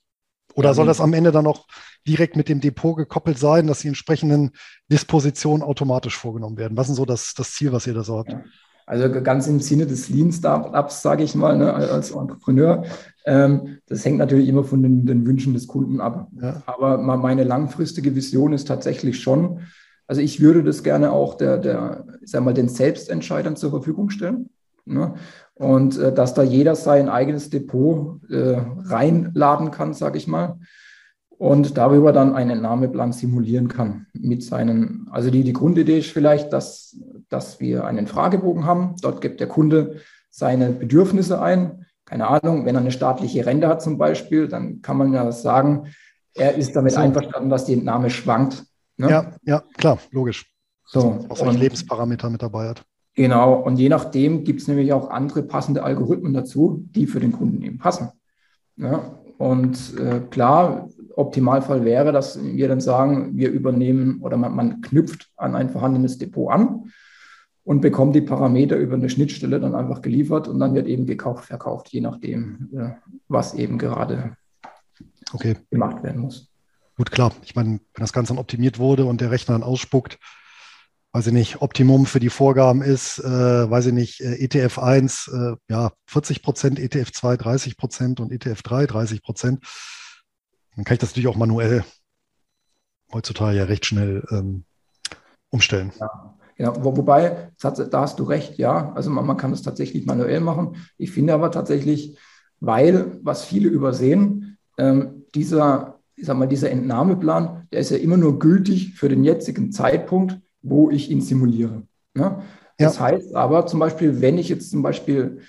Oder ja, soll das am Ende dann noch direkt mit dem Depot gekoppelt sein, dass die entsprechenden Dispositionen automatisch vorgenommen werden? Was ist so das, das Ziel, was ihr da so habt? Ja. Also ganz im Sinne des Lean-Startups, sage ich mal, ne, als Entrepreneur. Ähm, das hängt natürlich immer von den, den Wünschen des Kunden ab. Ja. Aber meine langfristige Vision ist tatsächlich schon, also ich würde das gerne auch der, der ich sag mal, den Selbstentscheidern zur Verfügung stellen. Ne? Und äh, dass da jeder sein eigenes Depot äh, reinladen kann, sage ich mal und darüber dann einen Entnahmeplan simulieren kann mit seinen, also die, die Grundidee ist vielleicht, dass, dass wir einen Fragebogen haben. Dort gibt der Kunde seine Bedürfnisse ein. Keine Ahnung, wenn er eine staatliche Rente hat zum Beispiel, dann kann man ja sagen, er ist damit so. einverstanden, dass die Entnahme schwankt. Ne? Ja, ja, klar, logisch. So, was und, Lebensparameter mit dabei hat. Genau, und je nachdem gibt es nämlich auch andere passende Algorithmen dazu, die für den Kunden eben passen. Ja, und äh, klar, Optimalfall wäre, dass wir dann sagen, wir übernehmen oder man, man knüpft an ein vorhandenes Depot an und bekommt die Parameter über eine Schnittstelle dann einfach geliefert und dann wird eben gekauft, verkauft, je nachdem, was eben gerade okay. gemacht werden muss. Gut, klar. Ich meine, wenn das Ganze dann optimiert wurde und der Rechner dann ausspuckt, weiß ich nicht, Optimum für die Vorgaben ist, äh, weiß ich nicht, äh, ETF 1, äh, ja, 40 Prozent, ETF 2 30 Prozent und ETF 3 30 Prozent dann kann ich das natürlich auch manuell heutzutage ja recht schnell ähm, umstellen. Ja. Ja, wo, wobei, da hast du recht, ja. Also man, man kann das tatsächlich manuell machen. Ich finde aber tatsächlich, weil, was viele übersehen, ähm, dieser, ich sag mal, dieser Entnahmeplan, der ist ja immer nur gültig für den jetzigen Zeitpunkt, wo ich ihn simuliere. Ne? Das ja. heißt aber zum Beispiel, wenn ich jetzt zum Beispiel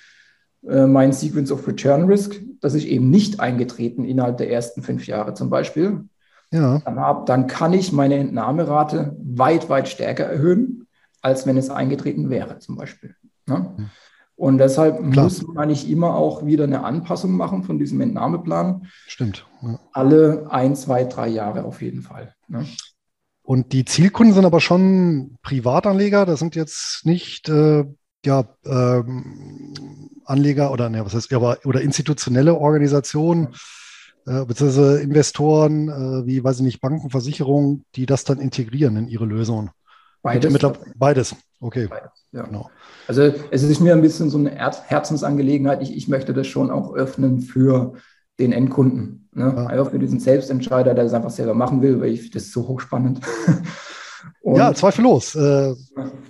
äh, mein Sequence of Return Risk, das ist eben nicht eingetreten innerhalb der ersten fünf Jahre zum Beispiel. Ja. Dann, hab, dann kann ich meine Entnahmerate weit, weit stärker erhöhen, als wenn es eingetreten wäre zum Beispiel. Ne? Und deshalb Klar. muss man nicht immer auch wieder eine Anpassung machen von diesem Entnahmeplan. Stimmt. Ja. Alle ein, zwei, drei Jahre auf jeden Fall. Ne? Und die Zielkunden sind aber schon Privatanleger. Das sind jetzt nicht äh, ja, ähm, Anleger oder ne, was heißt, aber, oder institutionelle Organisationen äh, beziehungsweise Investoren äh, wie, weiß ich nicht, Banken, Versicherungen, die das dann integrieren in ihre Lösungen. Beides. Mit, beides, okay. Beides, ja. genau. Also es ist mir ein bisschen so eine Herzensangelegenheit. Ich, ich möchte das schon auch öffnen für den Endkunden. Ne? Ja. Einfach für diesen Selbstentscheider, der es einfach selber machen will, weil ich das ist so hochspannend. Und ja, zweifellos. Äh,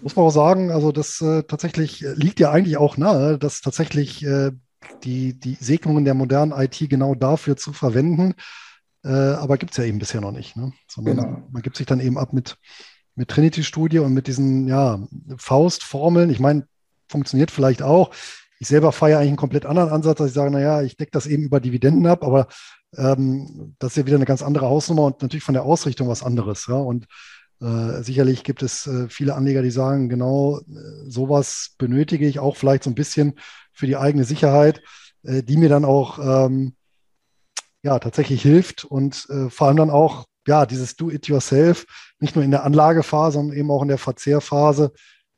muss man auch sagen, also das äh, tatsächlich liegt ja eigentlich auch nahe, dass tatsächlich äh, die, die Segnungen der modernen IT genau dafür zu verwenden. Äh, aber gibt es ja eben bisher noch nicht. Ne? Sondern genau. man gibt sich dann eben ab mit, mit Trinity-Studie und mit diesen ja, Faustformeln. Ich meine, funktioniert vielleicht auch. Ich selber feiere eigentlich einen komplett anderen Ansatz, dass ich sage, naja, ich decke das eben über Dividenden ab, aber ähm, das ist ja wieder eine ganz andere Hausnummer und natürlich von der Ausrichtung was anderes. Ja? Und äh, sicherlich gibt es äh, viele Anleger, die sagen, genau äh, sowas benötige ich auch vielleicht so ein bisschen für die eigene Sicherheit, äh, die mir dann auch ähm, ja, tatsächlich hilft und äh, vor allem dann auch ja, dieses Do-it-yourself nicht nur in der Anlagephase, sondern eben auch in der Verzehrphase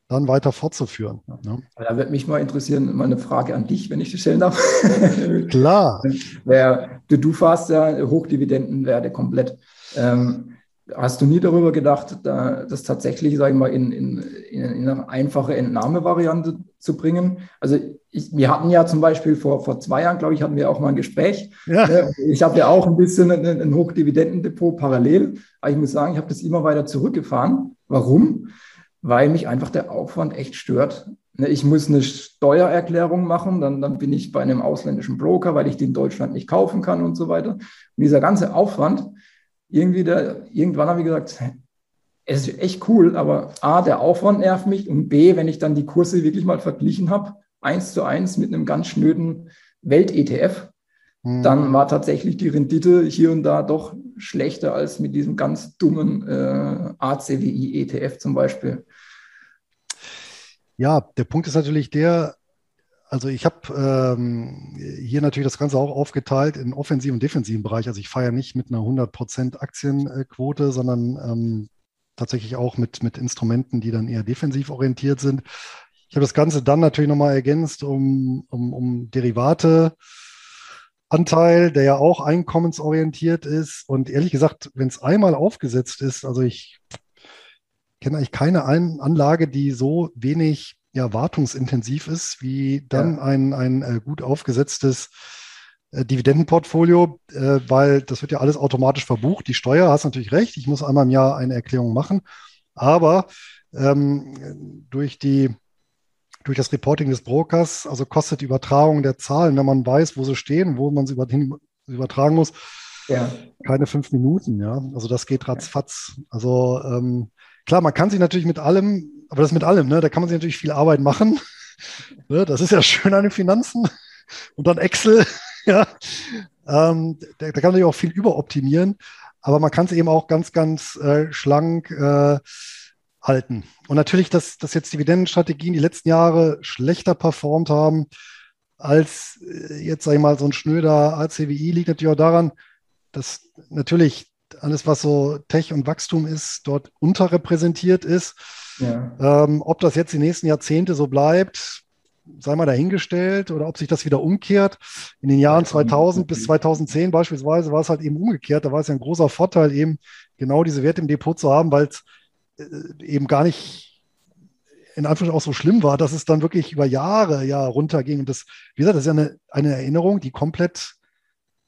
dann weiter fortzuführen. Ne? Da würde mich mal interessieren, mal eine Frage an dich, wenn ich die stellen darf. Klar. Wer, du, du fahrst ja Hochdividendenwerte komplett. Ähm, Hast du nie darüber gedacht, da, das tatsächlich, sage ich mal, in, in, in eine einfache Entnahmevariante zu bringen? Also ich, wir hatten ja zum Beispiel vor, vor zwei Jahren, glaube ich, hatten wir auch mal ein Gespräch. Ja. Ne? Ich habe ja auch ein bisschen ein, ein Hochdividendendepot parallel, aber ich muss sagen, ich habe das immer weiter zurückgefahren. Warum? Weil mich einfach der Aufwand echt stört, ne, ich muss eine Steuererklärung machen, dann, dann bin ich bei einem ausländischen Broker, weil ich die in Deutschland nicht kaufen kann und so weiter. Und dieser ganze Aufwand, irgendwie der, irgendwann habe ich gesagt, es ist echt cool, aber A, der Aufwand nervt mich und B, wenn ich dann die Kurse wirklich mal verglichen habe, eins zu eins mit einem ganz schnöden Welt-ETF, mhm. dann war tatsächlich die Rendite hier und da doch schlechter als mit diesem ganz dummen äh, ACWI-ETF zum Beispiel. Ja, der Punkt ist natürlich der, also ich habe ähm, hier natürlich das Ganze auch aufgeteilt in offensiven und defensiven Bereich. Also ich feiere nicht mit einer 100% Aktienquote, sondern ähm, tatsächlich auch mit, mit Instrumenten, die dann eher defensiv orientiert sind. Ich habe das Ganze dann natürlich nochmal ergänzt um, um, um Derivate. Anteil, der ja auch einkommensorientiert ist. Und ehrlich gesagt, wenn es einmal aufgesetzt ist, also ich kenne eigentlich keine Anlage, die so wenig ja, wartungsintensiv ist, wie dann ja. ein, ein äh, gut aufgesetztes äh, Dividendenportfolio, äh, weil das wird ja alles automatisch verbucht. Die Steuer, hast natürlich recht, ich muss einmal im Jahr eine Erklärung machen, aber ähm, durch die durch das Reporting des Brokers, also kostet die Übertragung der Zahlen, wenn man weiß, wo sie stehen, wo man sie übertragen muss, ja. keine fünf Minuten, ja. Also das geht ratzfatz. Also ähm, klar, man kann sich natürlich mit allem, aber das mit allem, ne, da kann man sich natürlich viel Arbeit machen. ne, das ist ja schön an den Finanzen. Und dann Excel, ja. Ähm, da, da, kann man natürlich auch viel überoptimieren, aber man kann es eben auch ganz, ganz äh, schlank äh, halten. Und natürlich, dass, dass jetzt Dividendenstrategien die letzten Jahre schlechter performt haben als äh, jetzt, sage ich mal, so ein schnöder ACWI, liegt natürlich auch daran, dass natürlich alles, was so Tech und Wachstum ist, dort unterrepräsentiert ist. Ja. Ähm, ob das jetzt die nächsten Jahrzehnte so bleibt, sei mal dahingestellt oder ob sich das wieder umkehrt. In den Jahren 2000 bis 2010 beispielsweise war es halt eben umgekehrt. Da war es ja ein großer Vorteil, eben genau diese Werte im Depot zu haben, weil es äh, eben gar nicht in Anführungszeichen auch so schlimm war, dass es dann wirklich über Jahre ja runterging. Und das, wie gesagt, das ist ja eine, eine Erinnerung, die komplett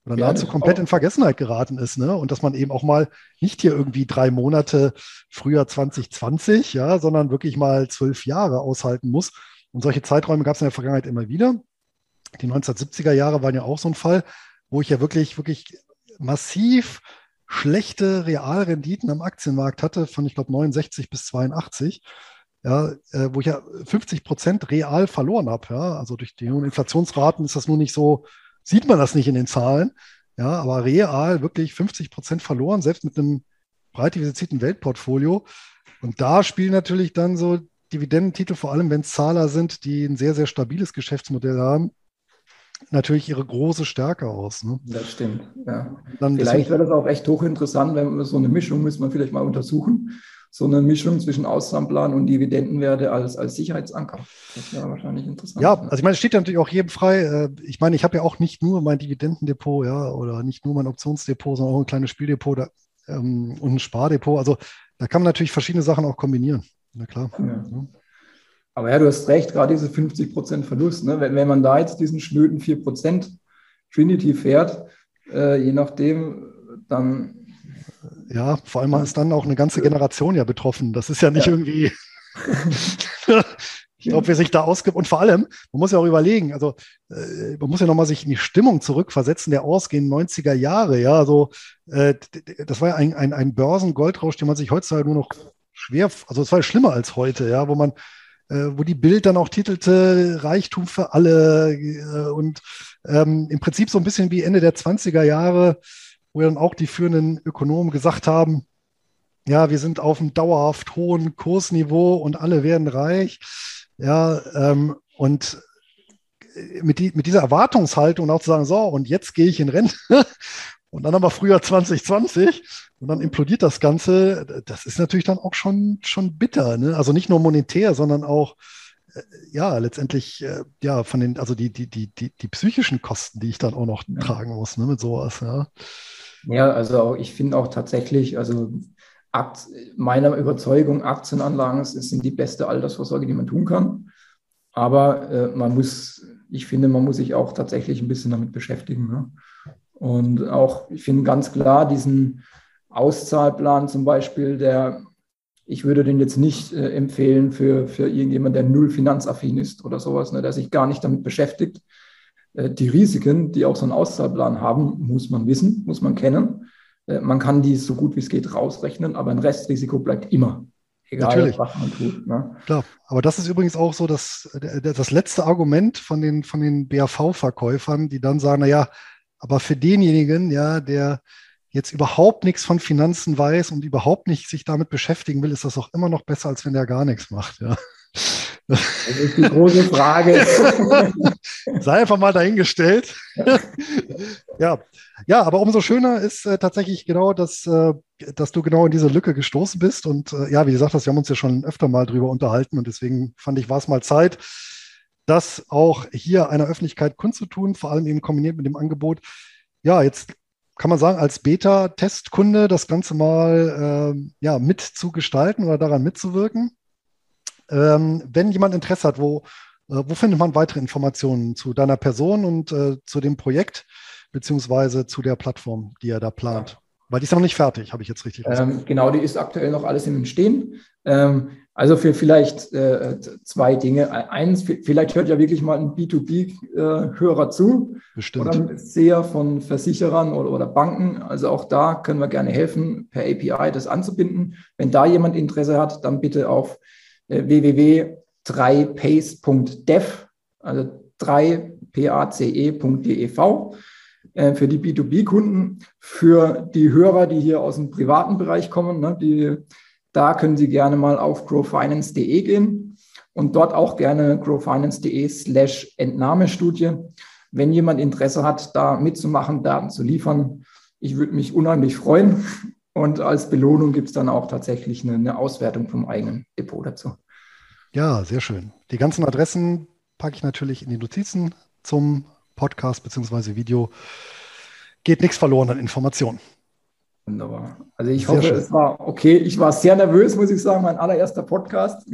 oder nahezu komplett in Vergessenheit geraten ist, ne? Und dass man eben auch mal nicht hier irgendwie drei Monate früher 2020, ja, sondern wirklich mal zwölf Jahre aushalten muss. Und solche Zeiträume gab es in der Vergangenheit immer wieder. Die 1970er Jahre waren ja auch so ein Fall, wo ich ja wirklich, wirklich massiv schlechte Realrenditen am Aktienmarkt hatte, von ich glaube 69 bis 82, ja, äh, wo ich ja 50 Prozent real verloren habe. Ja, also durch die hohen Inflationsraten ist das nur nicht so, sieht man das nicht in den Zahlen. Ja, aber real wirklich 50 Prozent verloren, selbst mit einem breit diversifizierten Weltportfolio. Und da spielen natürlich dann so Dividendentitel, vor allem wenn es Zahler sind, die ein sehr, sehr stabiles Geschäftsmodell haben, natürlich ihre große Stärke aus. Ne? Das stimmt, ja. Dann vielleicht wäre das auch echt hochinteressant, wenn man so eine Mischung, müsste man vielleicht mal untersuchen, so eine Mischung zwischen Auszahlenplan und Dividendenwerte als, als Sicherheitsanker. Das wäre wahrscheinlich interessant. Ja, also ich meine, es steht ja natürlich auch jedem frei. Äh, ich meine, ich habe ja auch nicht nur mein Dividendendepot, ja, oder nicht nur mein Optionsdepot, sondern auch ein kleines Spieldepot da, ähm, und ein Spardepot. Also da kann man natürlich verschiedene Sachen auch kombinieren. Na klar. Ja. Ja. Aber ja, du hast recht, gerade diese 50 Prozent Verlust. Ne? Wenn, wenn man da jetzt diesen schnöden 4 Prozent Trinity fährt, äh, je nachdem, dann. Ja, vor allem ist dann auch eine ganze Generation ja betroffen. Das ist ja nicht ja. irgendwie. ich glaube, wer sich da ausgibt. Und vor allem, man muss ja auch überlegen, also äh, man muss ja nochmal sich in die Stimmung zurückversetzen der ausgehenden 90er Jahre. Ja, also äh, das war ja ein, ein, ein Börsengoldrausch, den man sich heutzutage nur noch schwer, also es war ja schlimmer als heute, ja, wo man äh, wo die Bild dann auch titelte Reichtum für alle äh, und ähm, im Prinzip so ein bisschen wie Ende der 20er Jahre, wo dann auch die führenden Ökonomen gesagt haben, ja, wir sind auf einem dauerhaft hohen Kursniveau und alle werden reich. Ja, ähm, und mit, die, mit dieser Erwartungshaltung auch zu sagen, so, und jetzt gehe ich in Rente und dann aber früher 2020 und dann implodiert das Ganze. Das ist natürlich dann auch schon, schon bitter. Ne? Also nicht nur monetär, sondern auch, äh, ja, letztendlich, äh, ja, von den, also die, die, die, die, die psychischen Kosten, die ich dann auch noch ja. tragen muss, ne, mit sowas, ja. Ja, also ich finde auch tatsächlich, also Akt, meiner Überzeugung, Aktienanlagen sind die beste Altersvorsorge, die man tun kann. Aber äh, man muss, ich finde, man muss sich auch tatsächlich ein bisschen damit beschäftigen. Ne? Und auch, ich finde ganz klar diesen Auszahlplan zum Beispiel, der ich würde den jetzt nicht äh, empfehlen für, für irgendjemand, der null finanzaffin ist oder sowas, ne, der sich gar nicht damit beschäftigt. Äh, die Risiken, die auch so ein Auszahlplan haben, muss man wissen, muss man kennen. Äh, man kann die so gut wie es geht rausrechnen, aber ein Restrisiko bleibt immer. Egal, Natürlich. was man tut. Ne? Klar, aber das ist übrigens auch so das, das letzte Argument von den, von den BAV-Verkäufern, die dann sagen, naja, aber für denjenigen, ja, der jetzt überhaupt nichts von Finanzen weiß und überhaupt nicht sich damit beschäftigen will, ist das auch immer noch besser, als wenn der gar nichts macht. Ja. Das ist die große Frage. Sei einfach mal dahingestellt. ja. ja, aber umso schöner ist äh, tatsächlich genau, dass, äh, dass du genau in diese Lücke gestoßen bist. Und äh, ja, wie gesagt, wir haben uns ja schon öfter mal drüber unterhalten und deswegen fand ich, war es mal Zeit, das auch hier einer Öffentlichkeit kundzutun, vor allem eben kombiniert mit dem Angebot. Ja, jetzt kann man sagen, als Beta-Testkunde das Ganze mal äh, ja, mitzugestalten oder daran mitzuwirken. Ähm, wenn jemand Interesse hat, wo, wo findet man weitere Informationen zu deiner Person und äh, zu dem Projekt, beziehungsweise zu der Plattform, die er da plant? Weil die ist noch nicht fertig, habe ich jetzt richtig ähm, Genau, die ist aktuell noch alles im Entstehen. Ähm, also für vielleicht äh, zwei Dinge. Eins, vielleicht hört ja wirklich mal ein B2B-Hörer äh, zu. Bestimmt. Oder ein Seher von Versicherern oder, oder, Banken. Also auch da können wir gerne helfen, per API das anzubinden. Wenn da jemand Interesse hat, dann bitte auf äh, www.3pace.dev, also 3pace.dev äh, für die B2B-Kunden, für die Hörer, die hier aus dem privaten Bereich kommen, ne, die, da können Sie gerne mal auf growfinance.de gehen und dort auch gerne growfinance.de slash Entnahmestudie. Wenn jemand Interesse hat, da mitzumachen, Daten zu liefern, ich würde mich unheimlich freuen. Und als Belohnung gibt es dann auch tatsächlich eine, eine Auswertung vom eigenen Depot dazu. Ja, sehr schön. Die ganzen Adressen packe ich natürlich in die Notizen zum Podcast bzw. Video geht nichts verloren an Informationen. Wunderbar. Also ich sehr hoffe, schön. es war okay. Ich war sehr nervös, muss ich sagen, mein allererster Podcast.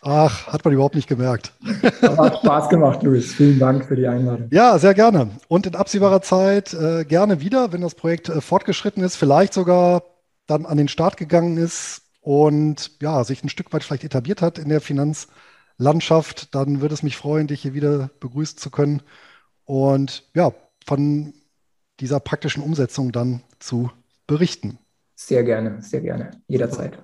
Ach, hat man überhaupt nicht gemerkt. Aber hat Spaß gemacht, Luis. Vielen Dank für die Einladung. Ja, sehr gerne. Und in absehbarer Zeit äh, gerne wieder, wenn das Projekt äh, fortgeschritten ist, vielleicht sogar dann an den Start gegangen ist und ja, sich ein Stück weit vielleicht etabliert hat in der Finanz- Landschaft, dann würde es mich freuen, dich hier wieder begrüßen zu können und ja, von dieser praktischen Umsetzung dann zu berichten. Sehr gerne, sehr gerne, jederzeit.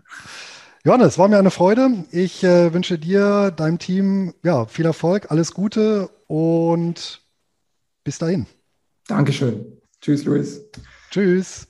Johannes, war mir eine Freude. Ich äh, wünsche dir, deinem Team, ja, viel Erfolg, alles Gute und bis dahin. Dankeschön. Tschüss, Luis. Tschüss.